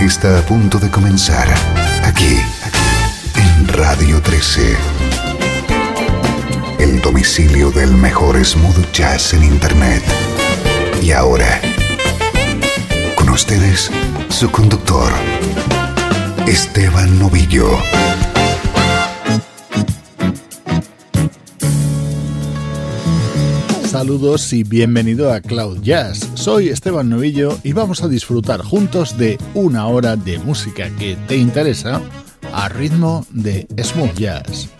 Está a punto de comenzar aquí en Radio 13. El domicilio del mejor smooth jazz en Internet. Y ahora, con ustedes, su conductor, Esteban Novillo. Saludos y bienvenido a Cloud Jazz. Soy Esteban Novillo y vamos a disfrutar juntos de una hora de música que te interesa a ritmo de smooth jazz.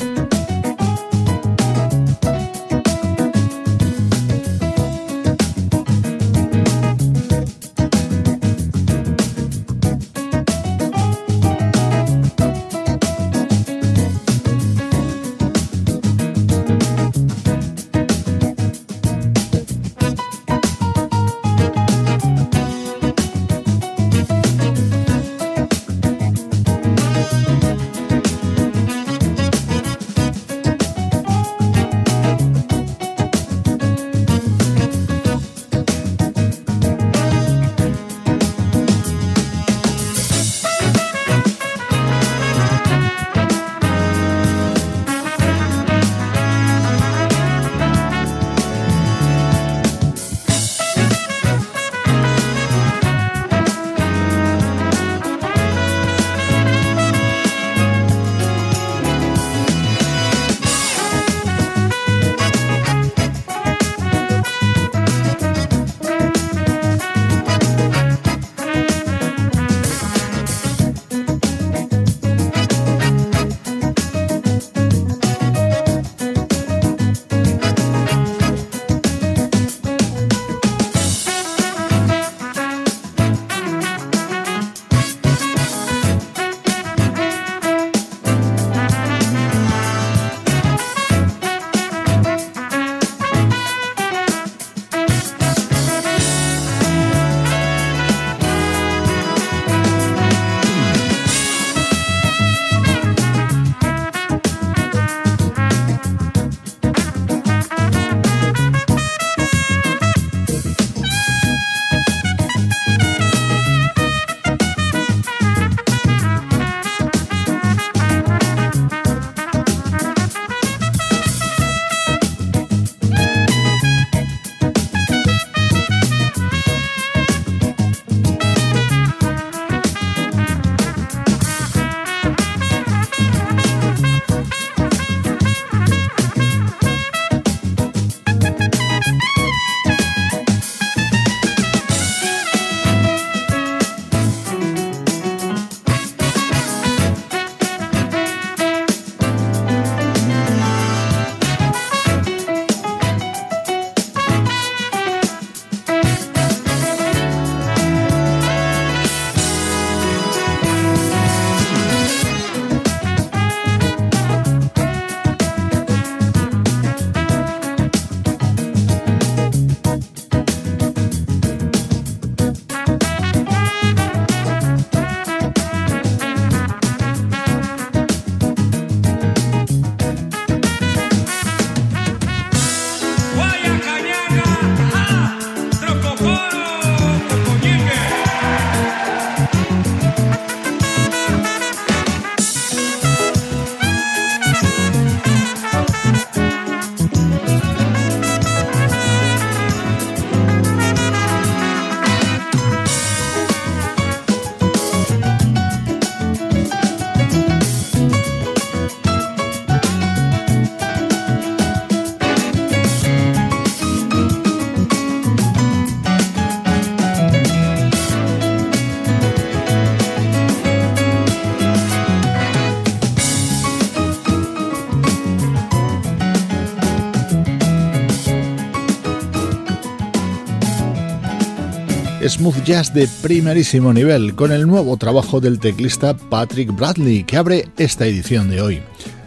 Smooth jazz de primerísimo nivel con el nuevo trabajo del teclista Patrick Bradley que abre esta edición de hoy.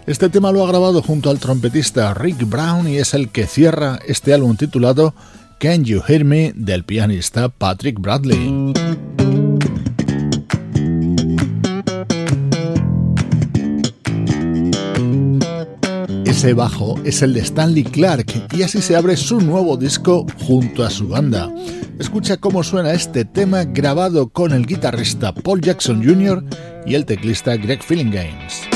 Este tema lo ha grabado junto al trompetista Rick Brown y es el que cierra este álbum titulado Can You Hear Me del pianista Patrick Bradley. Ese bajo es el de Stanley Clark y así se abre su nuevo disco junto a su banda. Escucha cómo suena este tema grabado con el guitarrista Paul Jackson Jr. y el teclista Greg Games.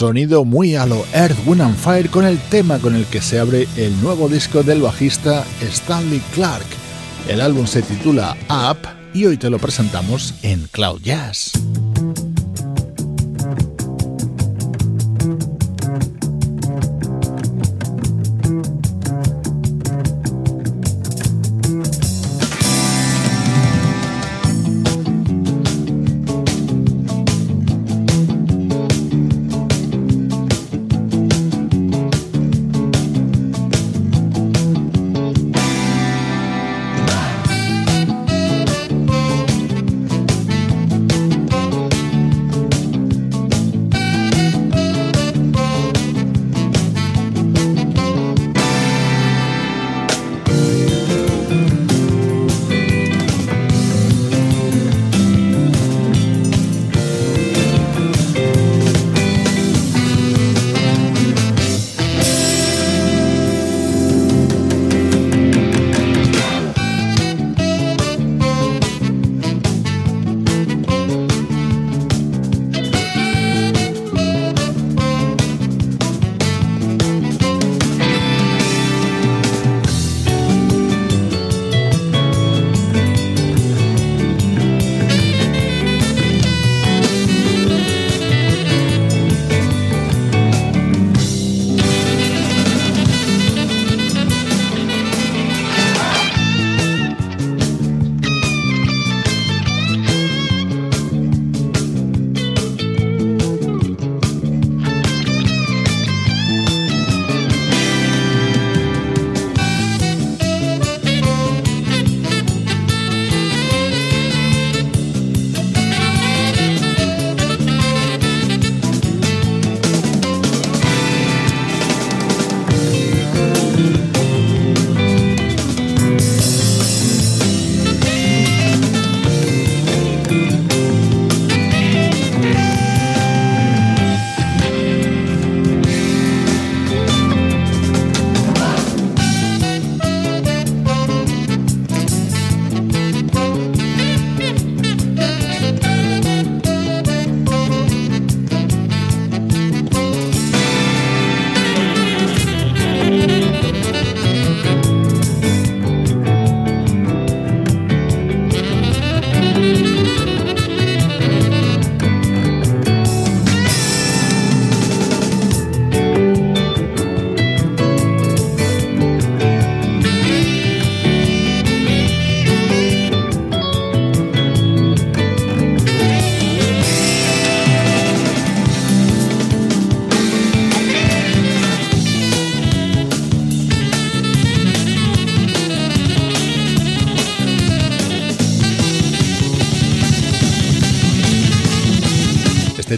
Sonido muy a lo Earth, Wind and Fire con el tema con el que se abre el nuevo disco del bajista Stanley Clark. El álbum se titula Up y hoy te lo presentamos en Cloud Jazz.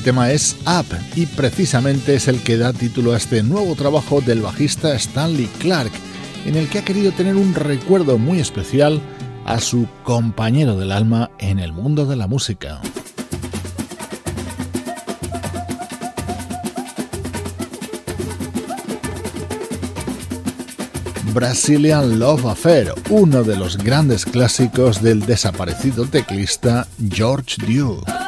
Tema es Up y precisamente es el que da título a este nuevo trabajo del bajista Stanley Clark, en el que ha querido tener un recuerdo muy especial a su compañero del alma en el mundo de la música. Brazilian Love Affair, uno de los grandes clásicos del desaparecido teclista George Duke.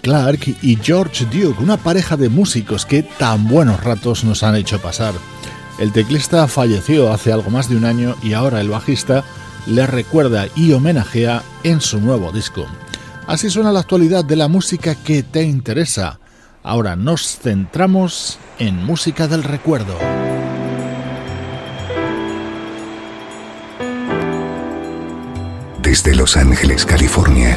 Clark y George Duke, una pareja de músicos que tan buenos ratos nos han hecho pasar. El teclista falleció hace algo más de un año y ahora el bajista le recuerda y homenajea en su nuevo disco. Así suena la actualidad de la música que te interesa. Ahora nos centramos en música del recuerdo. Desde Los Ángeles, California.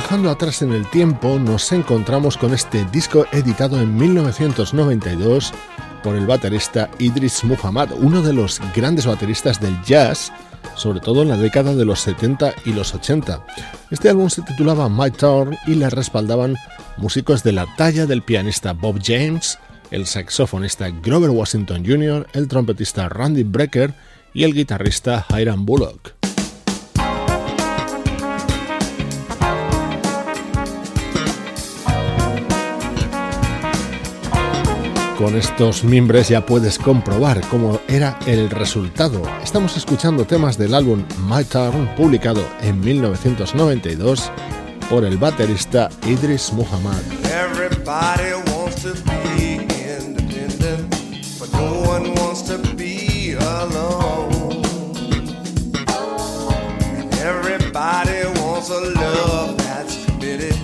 Viajando atrás en el tiempo, nos encontramos con este disco editado en 1992 por el baterista Idris Muhammad, uno de los grandes bateristas del jazz, sobre todo en la década de los 70 y los 80. Este álbum se titulaba My Turn y le respaldaban músicos de la talla del pianista Bob James, el saxofonista Grover Washington Jr., el trompetista Randy Brecker y el guitarrista Hiram Bullock. Con estos mimbres ya puedes comprobar cómo era el resultado. Estamos escuchando temas del álbum My Turn, publicado en 1992 por el baterista Idris Muhammad. Everybody wants to be independent, but no one wants to be alone. Everybody wants a love that's committed,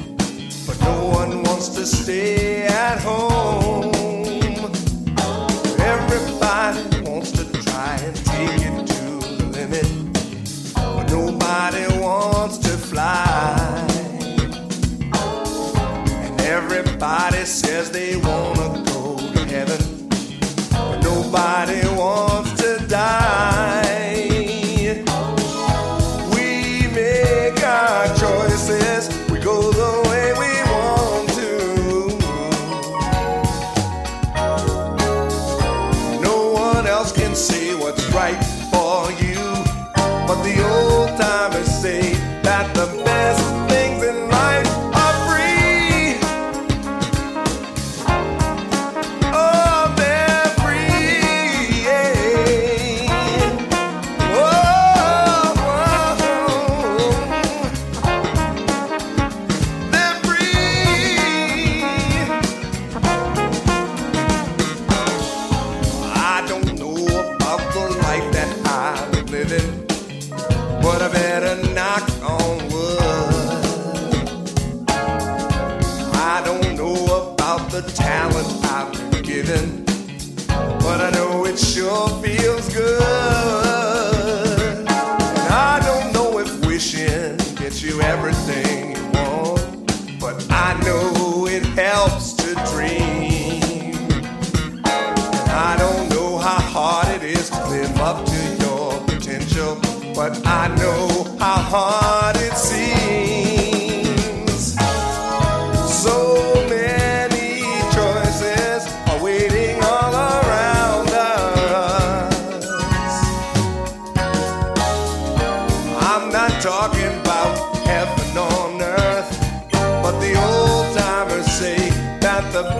but no one wants to stay at home. Says they wanna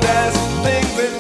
best things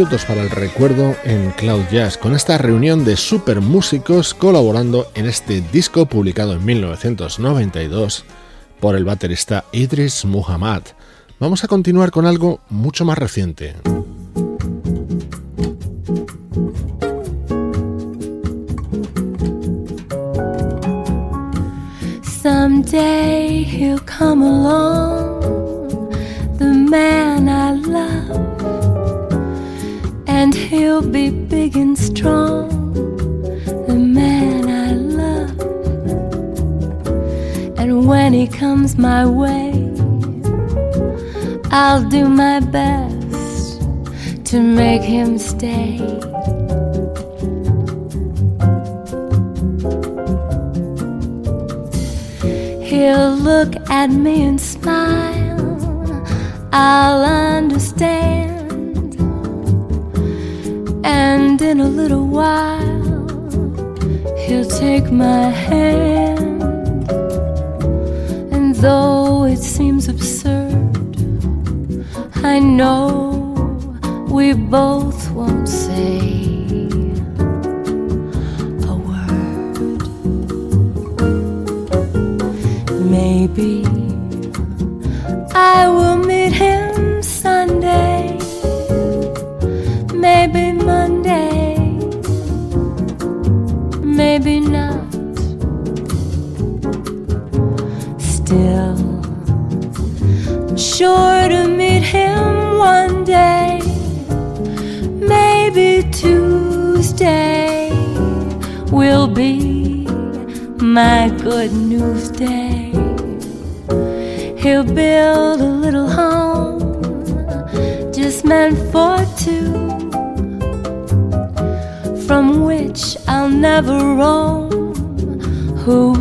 Minutos para el recuerdo en Cloud Jazz, con esta reunión de super músicos colaborando en este disco publicado en 1992 por el baterista Idris Muhammad. Vamos a continuar con algo mucho más reciente. Someday he'll come along, the man he'll be big and strong, the man I love. And when he comes my way, I'll do my best to make him stay. He'll look at me and smile. I'll understand. And in a little while, he'll take my hand. And though it seems absurd, I know we both won't say. A word. Maybe I will meet him my good news day. He'll build a little home just meant for two, from which I'll never roam. Who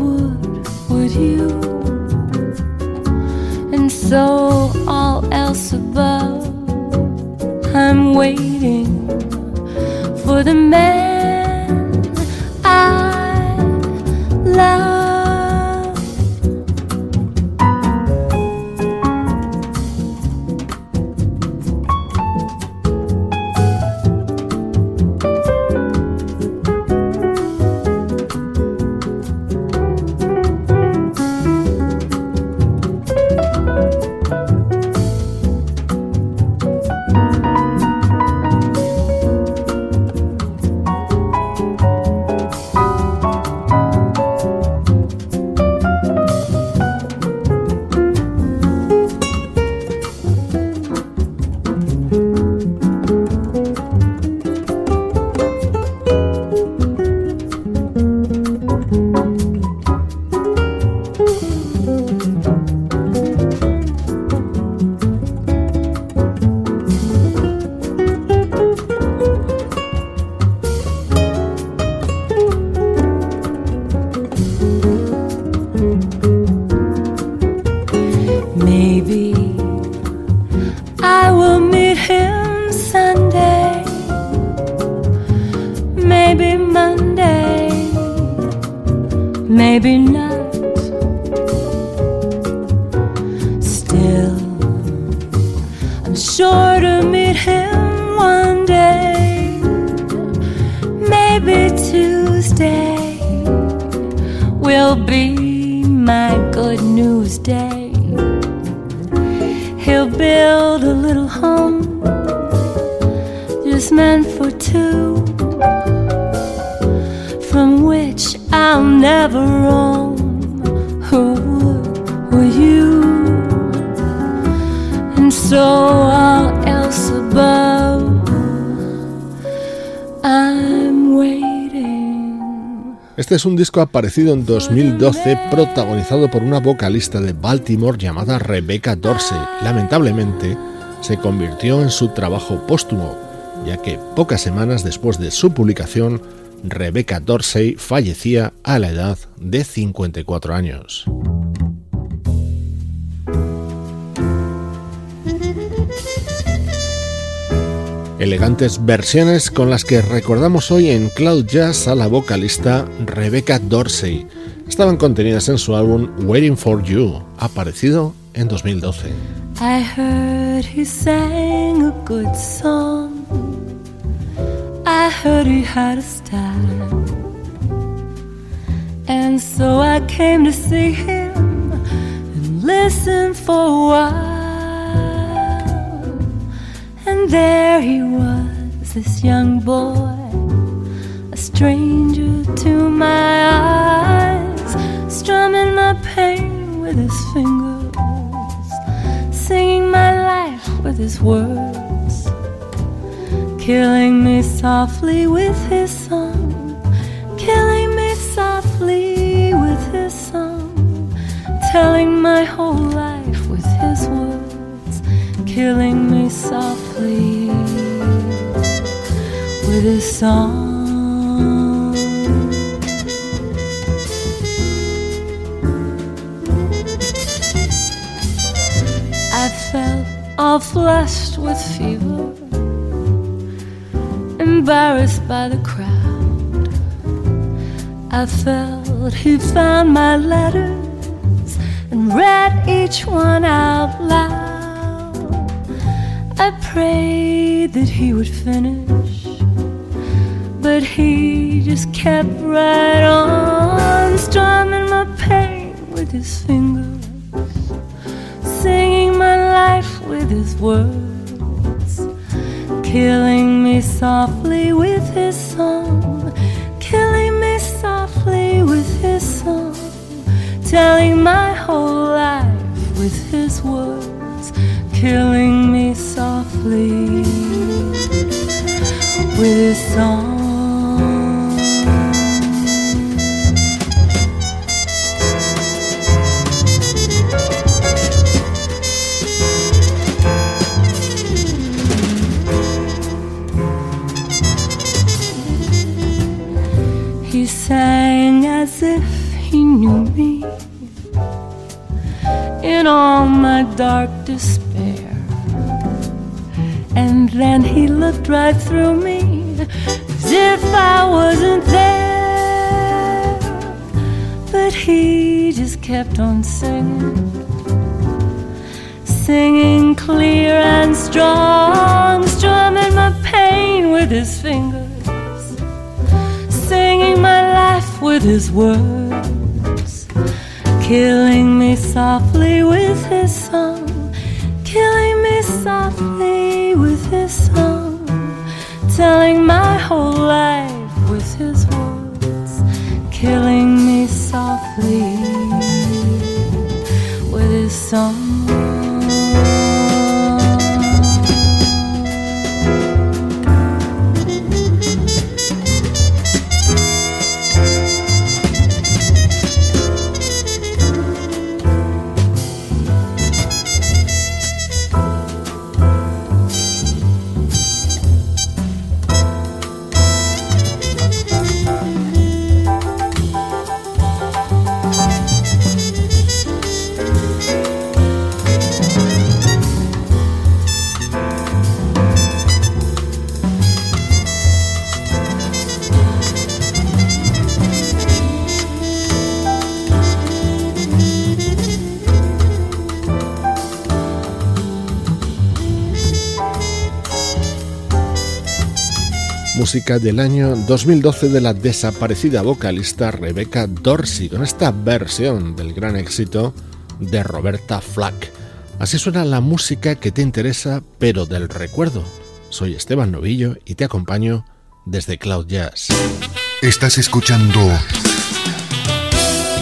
Este es un disco aparecido en 2012 protagonizado por una vocalista de Baltimore llamada Rebecca Dorsey. Lamentablemente, se convirtió en su trabajo póstumo, ya que pocas semanas después de su publicación, Rebecca Dorsey fallecía a la edad de 54 años. Elegantes versiones con las que recordamos hoy en Cloud Jazz a la vocalista Rebecca Dorsey. Estaban contenidas en su álbum Waiting for You, aparecido en 2012. I heard he sang a good song. I heard he had a style. And so I came to see him and listen for a while. There he was, this young boy, a stranger to my eyes, strumming my pain with his fingers, singing my life with his words, killing me softly with his song, killing me softly with his song, telling my whole life killing me softly with his song. I felt all flushed with fever, embarrassed by the crowd. I felt he found my letters and read each one out loud. Prayed that he would finish, but he just kept right on strumming my pain with his fingers singing my life with his words, killing me softly with his song, killing me softly with his song, telling my whole life with his words, killing me with his song. He sang as if he knew me in all my dark. And then he looked right through me as if I wasn't there. But he just kept on singing, singing clear and strong, strumming my pain with his fingers singing my life with his words, killing me softly with his song, killing me softly with his song, telling my whole life música del año 2012 de la desaparecida vocalista Rebecca Dorsey, con esta versión del gran éxito de Roberta Flack. Así suena la música que te interesa, pero del recuerdo. Soy Esteban Novillo y te acompaño desde Cloud Jazz. Estás escuchando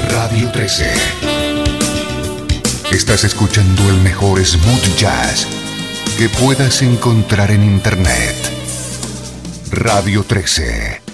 Radio 13. Estás escuchando el mejor smooth jazz que puedas encontrar en Internet. Radio 13.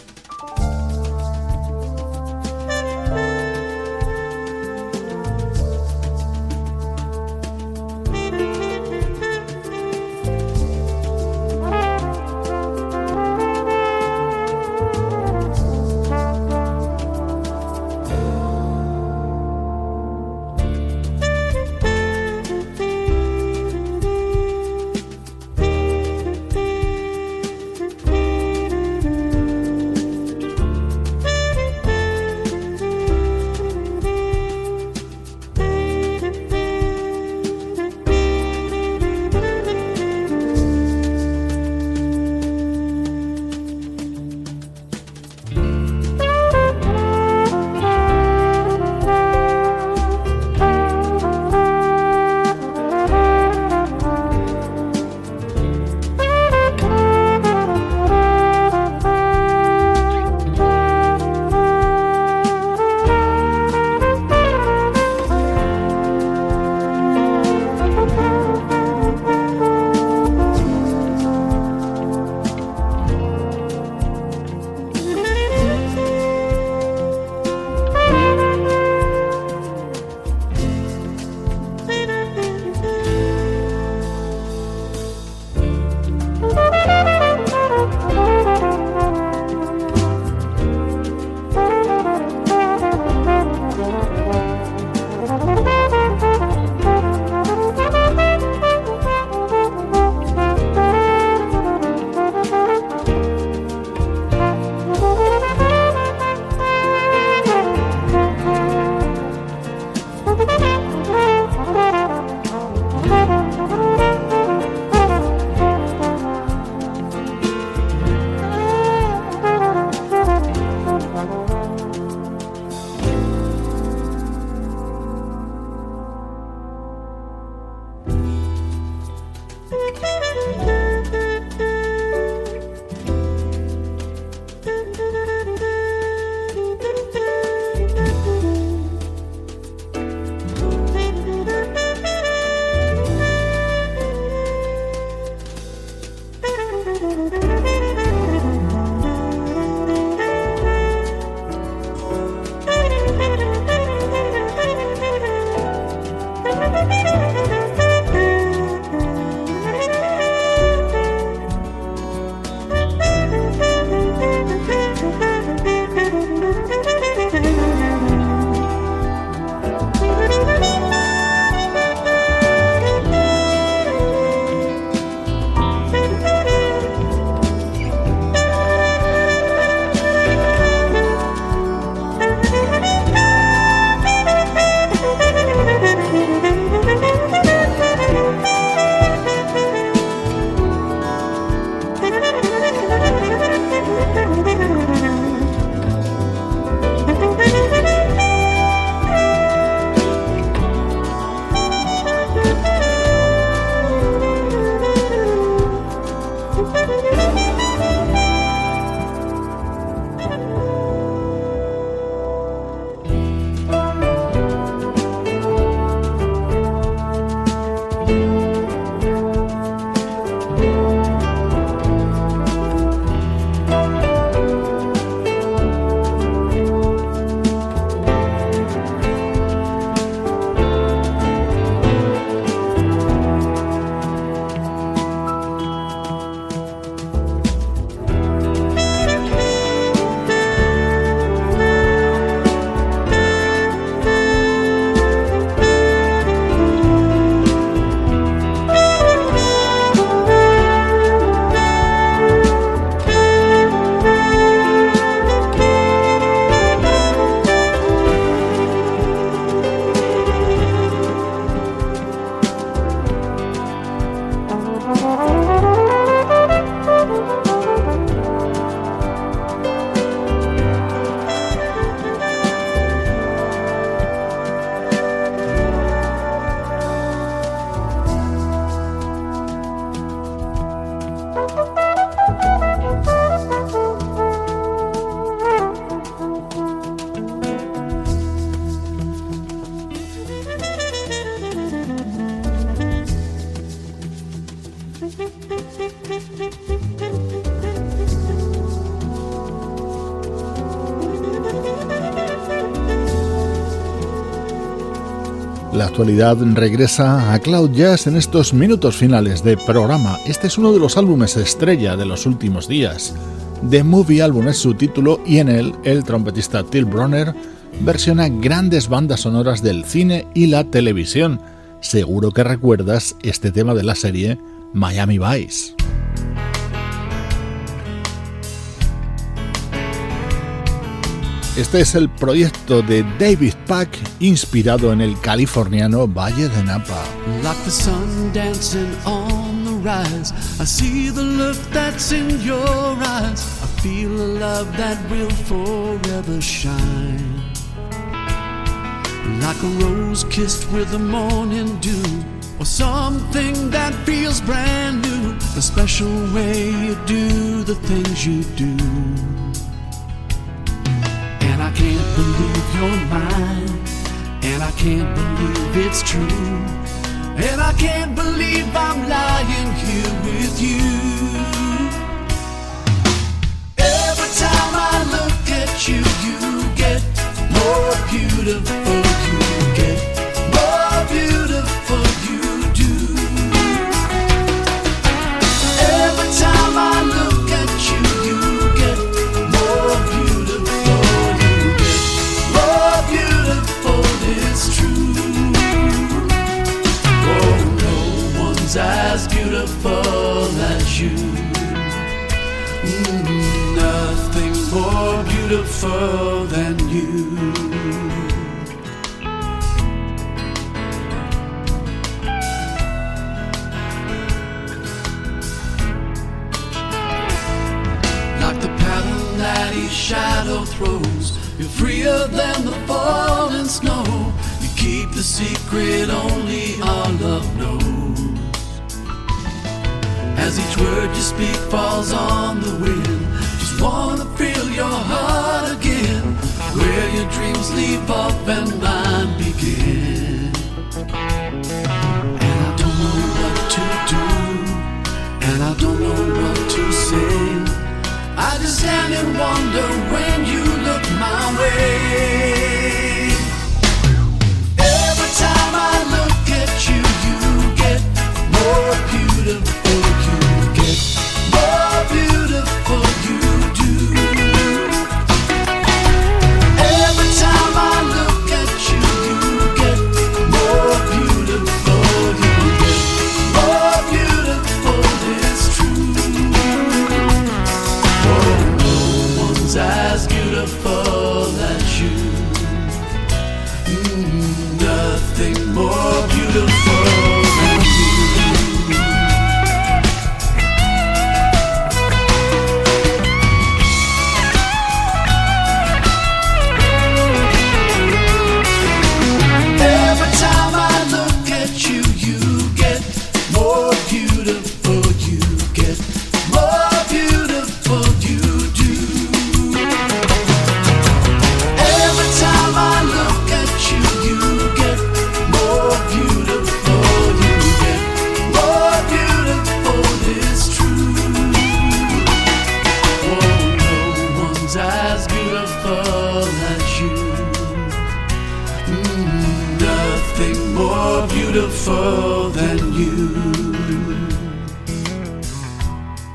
Actualidad regresa a Cloud Jazz en estos minutos finales de programa. Este es uno de los álbumes estrella de los últimos días. The Movie Album es su título y en él el trompetista Till Bronner versiona grandes bandas sonoras del cine y la televisión. Seguro que recuerdas este tema de la serie Miami Vice. Este es el proyecto de David Pack inspirado en el californiano Valle de Napa. Like the sun dancing on the rise, I see the look that's in your eyes. I feel a love that will forever shine. Like a rose kissed with the morning dew, or something that feels brand new. The special way you do the things you do. Can't believe you're mine. And I can't believe it's true. And I can't believe I'm lying here with you. Every time I look at you, you get more beautiful. Beautiful than you. Like the pattern that each shadow throws, you're freer than the falling snow. You keep the secret only our love knows. As each word you speak falls on the wind, just wanna feel your heart again, where your dreams leave off and mine begin. And I don't know what to do, and I don't know what to say. I just stand and wonder when you look my way. Every time I look at you, you get more beautiful.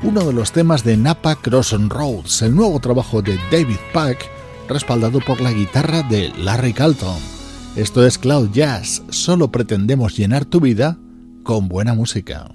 Uno de los temas de Napa Cross Roads, el nuevo trabajo de David Pack, respaldado por la guitarra de Larry Calton. Esto es Cloud Jazz, solo pretendemos llenar tu vida con buena música.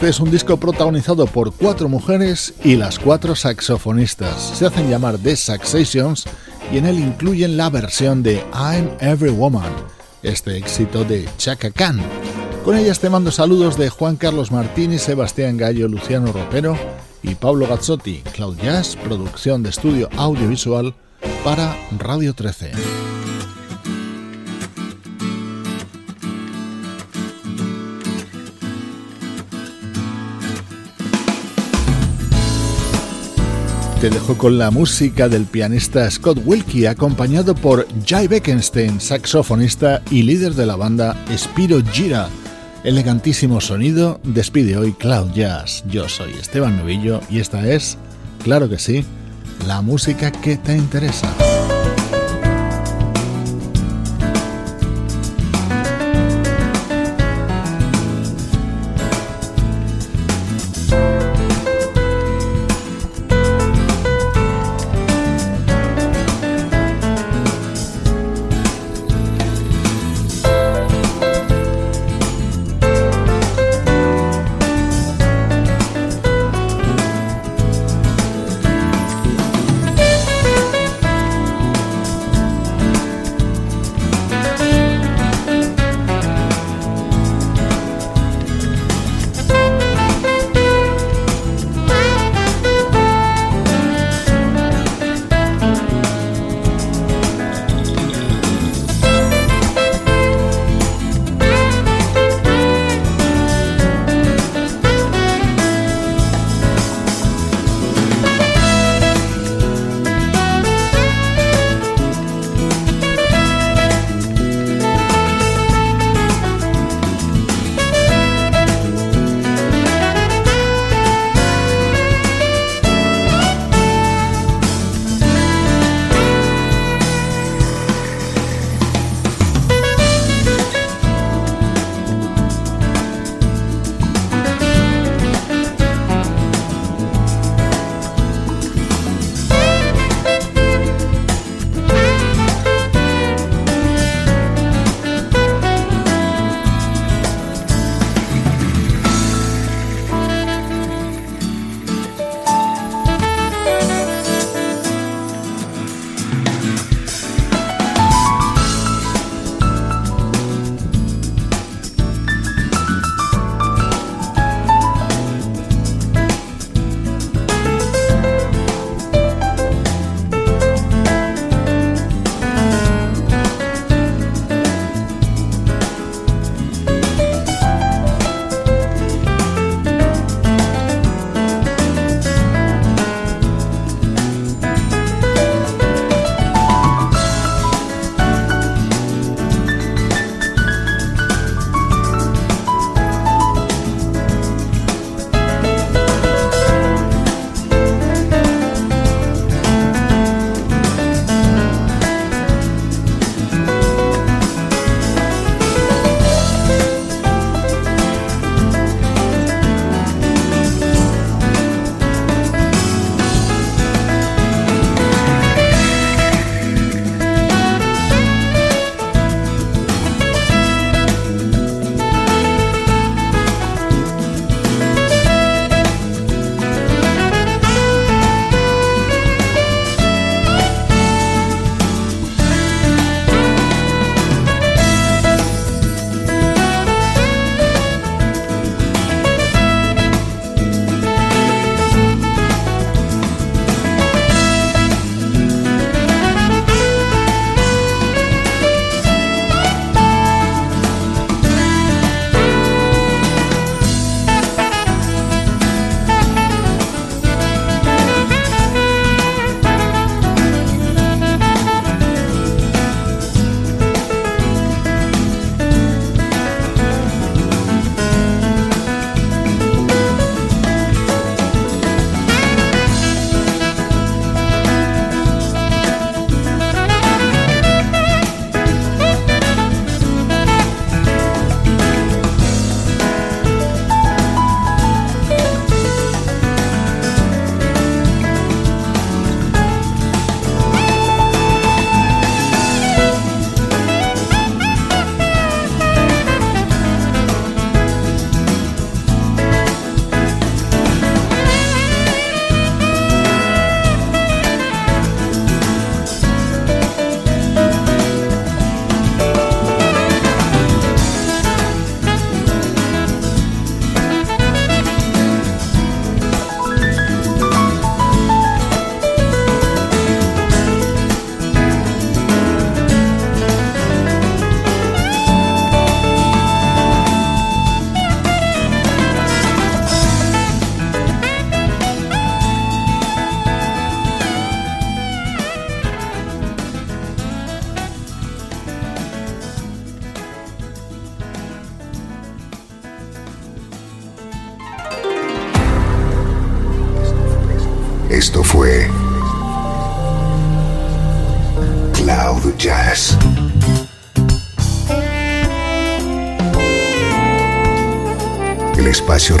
Este es un disco protagonizado por cuatro mujeres y las cuatro saxofonistas. Se hacen llamar The Saxations y en él incluyen la versión de I'm Every Woman, este éxito de Chaka Khan. Con ellas te mando saludos de Juan Carlos Martínez, Sebastián Gallo, Luciano Ropero y Pablo Gazzotti, Cloud Jazz, producción de estudio audiovisual para Radio 13. Te dejo con la música del pianista Scott Wilkie, acompañado por Jai Beckenstein, saxofonista y líder de la banda Spiro Gira. Elegantísimo sonido despide hoy Cloud Jazz. Yo soy Esteban Novillo y esta es, claro que sí, la música que te interesa.